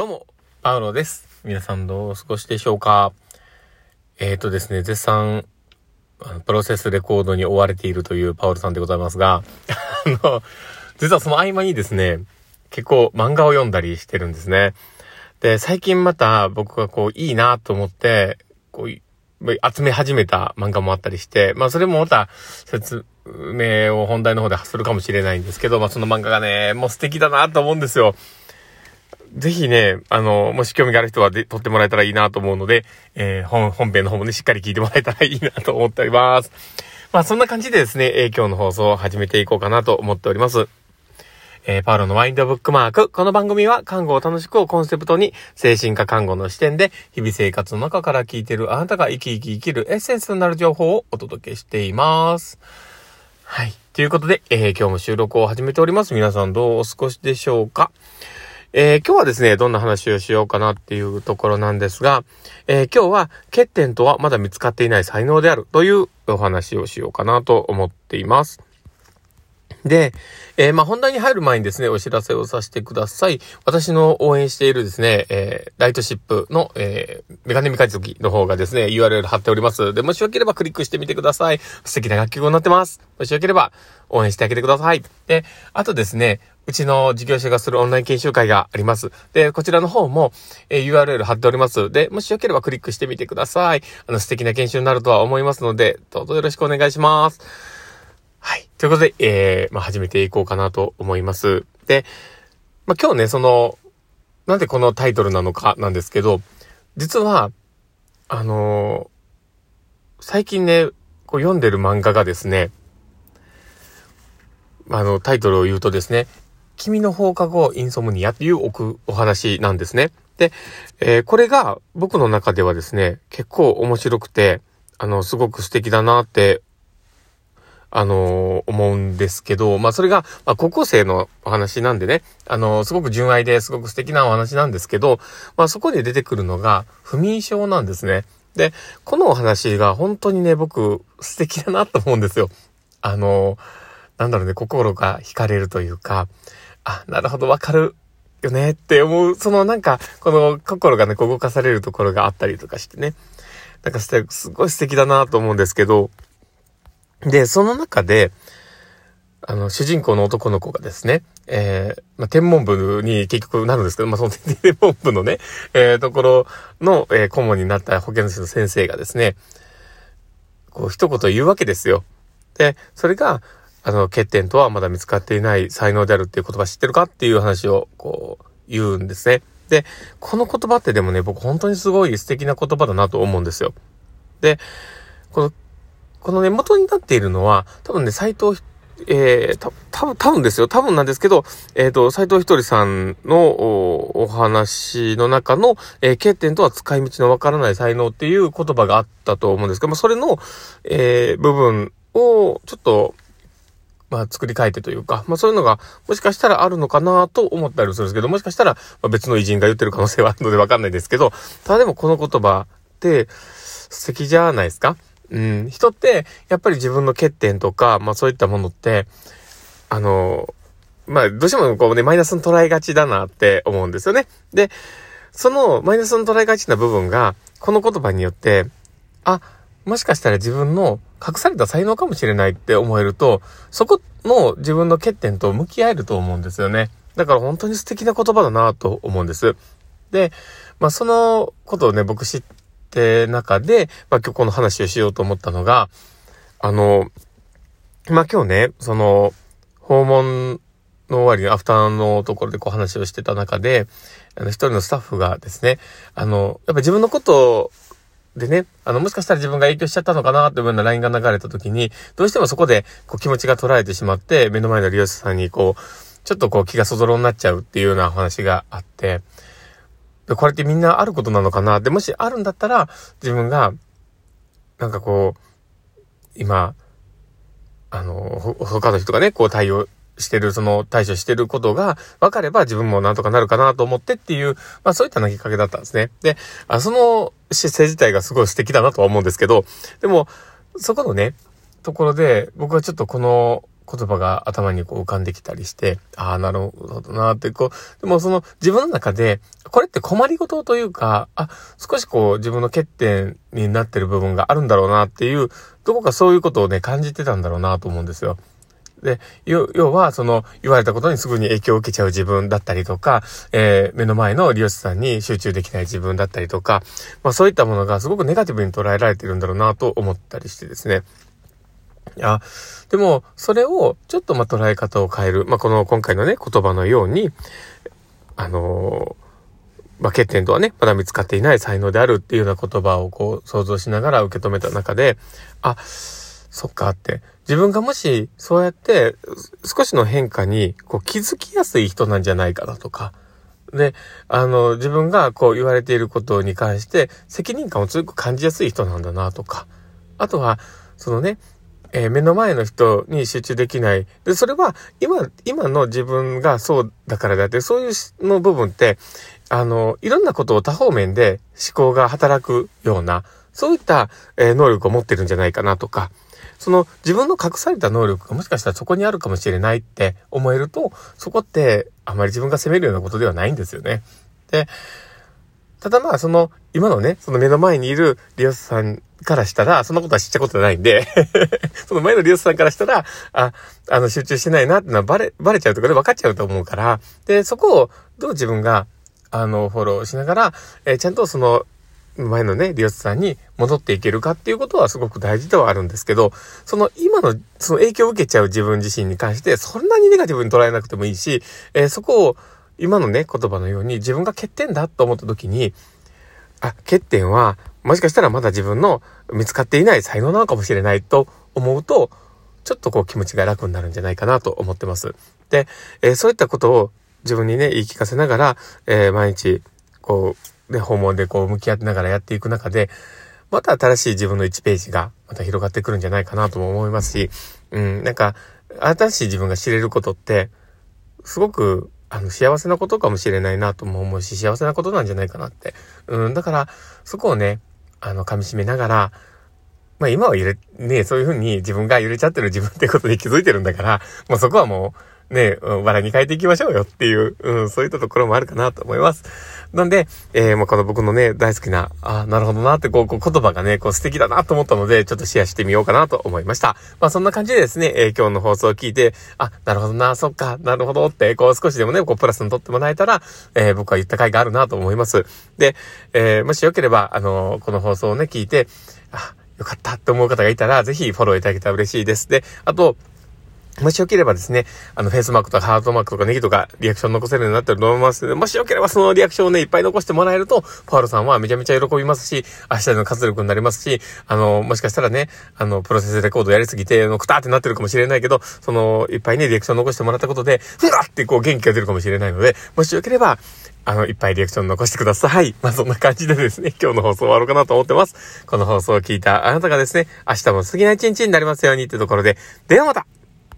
どうも、パウロです。皆さんどうお過ごしでしょうか？えっ、ー、とですね、絶賛、プロセスレコードに追われているというパウロさんでございますが、あの、実はその合間にですね、結構漫画を読んだりしてるんですね。で、最近また僕がこういいなと思って、こう、集め始めた漫画もあったりして、まあそれもまた説明を本題の方で発するかもしれないんですけど、まあその漫画がね、もう素敵だなと思うんですよ。ぜひね、あの、もし興味がある人はで撮ってもらえたらいいなと思うので、えー、本、本編の方もね、しっかり聞いてもらえたらいいなと思っております。まあ、そんな感じでですね、えー、今日の放送を始めていこうかなと思っております。えー、パウロのワインドブックマーク。この番組は、看護を楽しくをコンセプトに、精神科看護の視点で、日々生活の中から聞いているあなたが生き生き生きるエッセンスになる情報をお届けしています。はい。ということで、えー、今日も収録を始めております。皆さんどうお過ごしでしょうか？えー、今日はですね、どんな話をしようかなっていうところなんですが、えー、今日は欠点とはまだ見つかっていない才能であるというお話をしようかなと思っています。で、えー、ま、本題に入る前にですね、お知らせをさせてください。私の応援しているですね、えー、ライトシップの、えー、メガネミカジズの方がですね、URL 貼っております。で、もしよければクリックしてみてください。素敵な楽曲になってます。もしよければ応援してあげてください。で、あとですね、うちの事業者がするオンライン研修会があります。で、こちらの方も、えー、URL 貼っております。で、もしよければクリックしてみてください。あの、素敵な研修になるとは思いますので、どうぞよろしくお願いします。はい。ということで、えー、まあ、始めていこうかなと思います。で、まあ、今日ね、その、なんでこのタイトルなのかなんですけど、実は、あのー、最近ね、こう読んでる漫画がですね、あの、タイトルを言うとですね、君の放課後インソムニアっていうお話なんですね。で、えー、これが僕の中ではですね、結構面白くて、あの、すごく素敵だなってあのー、思うんですけど、まあそれが、まあ高校生のお話なんでね、あのー、すごく純愛ですごく素敵なお話なんですけど、まあそこで出てくるのが不眠症なんですね。で、このお話が本当にね、僕素敵だなと思うんですよ。あの、なんだろうね、心が惹かれるというか、あ、なるほど、わかるよねって思う、そのなんか、この心がね、動かされるところがあったりとかしてね。なんかすごい素敵だなと思うんですけど、で、その中で、あの、主人公の男の子がですね、えー、まあ、天文部に結局なるんですけど、まあ、その天文部のね、えー、ところの、えー、顧問になった保健師の先生がですね、こう、一言言うわけですよ。で、それが、あの、欠点とはまだ見つかっていない才能であるっていう言葉知ってるかっていう話を、こう、言うんですね。で、この言葉ってでもね、僕本当にすごい素敵な言葉だなと思うんですよ。で、このこのね、元になっているのは、多分ね、斎藤、えー、た、多分、多分ですよ。多分なんですけど、えっ、ー、と、斎藤ひとりさんのお話の中の、えー、欠点とは使い道のわからない才能っていう言葉があったと思うんですけど、まあ、それの、えー、部分を、ちょっと、まあ、作り変えてというか、まあ、そういうのが、もしかしたらあるのかなと思ったりするんですけど、もしかしたら、ま、別の偉人が言ってる可能性はあるのでわかんないですけど、ただでもこの言葉って、素敵じゃないですか？うん、人って、やっぱり自分の欠点とか、まあそういったものって、あの、まあどうしてもこうね、マイナスに捉えがちだなって思うんですよね。で、そのマイナスに捉えがちな部分が、この言葉によって、あ、もしかしたら自分の隠された才能かもしれないって思えると、そこの自分の欠点と向き合えると思うんですよね。だから本当に素敵な言葉だなと思うんです。で、まあそのことをね、僕知って中で、まあ今日この話をしようと思ったのが、あの、まあ今日ね、その、訪問の終わりアフターのところでこう話をしてた中で、あの一人のスタッフがですね、あの、やっぱ自分のことをでね、あの、もしかしたら自分が影響しちゃったのかなっていうような LINE が流れた時に、どうしてもそこでこう気持ちが捉えてしまって、目の前の利用者さんにこう、ちょっとこう気がそぞろになっちゃうっていうような話があって、これってみんなあることなのかな？で、もしあるんだったら、自分が、なんかこう、今、あの、他の人がね、こう対応してる、その対処してることが分かれば自分もなんとかなるかなと思ってっていう、まあそういった投げかけだったんですね。で、あその姿勢自体がすごい素敵だなとは思うんですけど、でも、そこのね、ところで、僕はちょっとこの言葉が頭にこう浮かんできたりして、ああ、なるほどなって、こう、でもその自分の中で、これって困りごとというか、あ、少しこう自分の欠点になってる部分があるんだろうなっていう、どこかそういうことをね、感じてたんだろうなと思うんですよ。で、要は、その、言われたことにすぐに影響を受けちゃう自分だったりとか、えー、目の前の利用者さんに集中できない自分だったりとか、まあそういったものがすごくネガティブに捉えられてるんだろうなと思ったりしてですね。いや、でも、それをちょっとま捉え方を変える。まあ、この今回のね、言葉のように、あのー、まあ、欠点とはね、まだ見つかっていない才能であるっていうような言葉をこう想像しながら受け止めた中で、あ、そっかって、自分がもしそうやって少しの変化にこう気づきやすい人なんじゃないかなとか、で、あの、自分がこう言われていることに関して責任感を強く感じやすい人なんだなとか、あとは、そのね、えー、目の前の人に集中できない。で、それは今、今の自分がそうだからだって、そういうの部分って、あの、いろんなことを多方面で思考が働くような、そういった、えー、能力を持ってるんじゃないかなとか、その自分の隠された能力がもしかしたらそこにあるかもしれないって思えると、そこってあまり自分が責めるようなことではないんですよね。で、ただまあその、今のね、その目の前にいる利用者さんからしたら、そんなことは知ったことないんで その前の利用者さんからしたら、あ、あの、集中してないなってのはバレ、バレちゃうとかで分かっちゃうと思うから、で、そこをどう自分が、あの、フォローしながら、えー、ちゃんとその、前のね、利用者さんに戻っていけるかっていうことはすごく大事ではあるんですけど、その今の、その影響を受けちゃう自分自身に関して、そんなにネガティブに捉えなくてもいいし、えー、そこを今のね、言葉のように自分が欠点だと思った時に、あ、欠点はもしかしたらまだ自分の見つかっていない才能なのかもしれないと思うと、ちょっとこう気持ちが楽になるんじゃないかなと思ってます。で、えー、そういったことを自分にね、言い聞かせながら、えー、毎日、こう、ね、訪問でこう向き合ってながらやっていく中で、また新しい自分の1ページがまた広がってくるんじゃないかなとも思いますし、うん、なんか、新しい自分が知れることって、すごくあの、幸せなことかもしれないなとも思うし、幸せなことなんじゃないかなって。うん、だから、そこをね、あの、噛み締めながら、まあ今は揺れ、ね、そういうふうに自分が揺れちゃってる自分ってことに気づいてるんだから、もうそこはもう、ね、笑に変えていきましょうよっていう、うん、そういったところもあるかなと思います。なんで、えー、もうこの僕のね、大好きな、あなるほどなってこう、こう言葉がね、こう素敵だなと思ったので、ちょっとシェアしてみようかなと思いました。まあそんな感じでですね、えー、今日の放送を聞いて、あ、なるほどな、そっか、なるほどって、こう少しでもね、こうプラスにとってもらえたら、えー、僕は言った回があるなと思います。で、え、もしよければ、あのこの放送をね、聞いて、あ、よかったって思う方がいたら、ぜひフォローいただけたら嬉しいです。で、あと、もしよければですね、あの、フェイスマークとかハートマークとかネギとかリアクション残せるようになってると思いますので、もしよければそのリアクションをね、いっぱい残してもらえると、パウロさんはめちゃめちゃ喜びますし、明日の活力になりますし、あの、もしかしたらね、あの、プロセスレコードやりすぎて、の、くたーってなってるかもしれないけど、その、いっぱいね、リアクション残してもらったことで、ふわってこう元気が出るかもしれないので、もしよければ、あの、いっぱいリアクション残してください。まあ、そんな感じでですね、今日の放送終わろうかなと思ってます。この放送を聞いたあなたがですね、明日も過ぎな一日になりますようにってところで、ではまた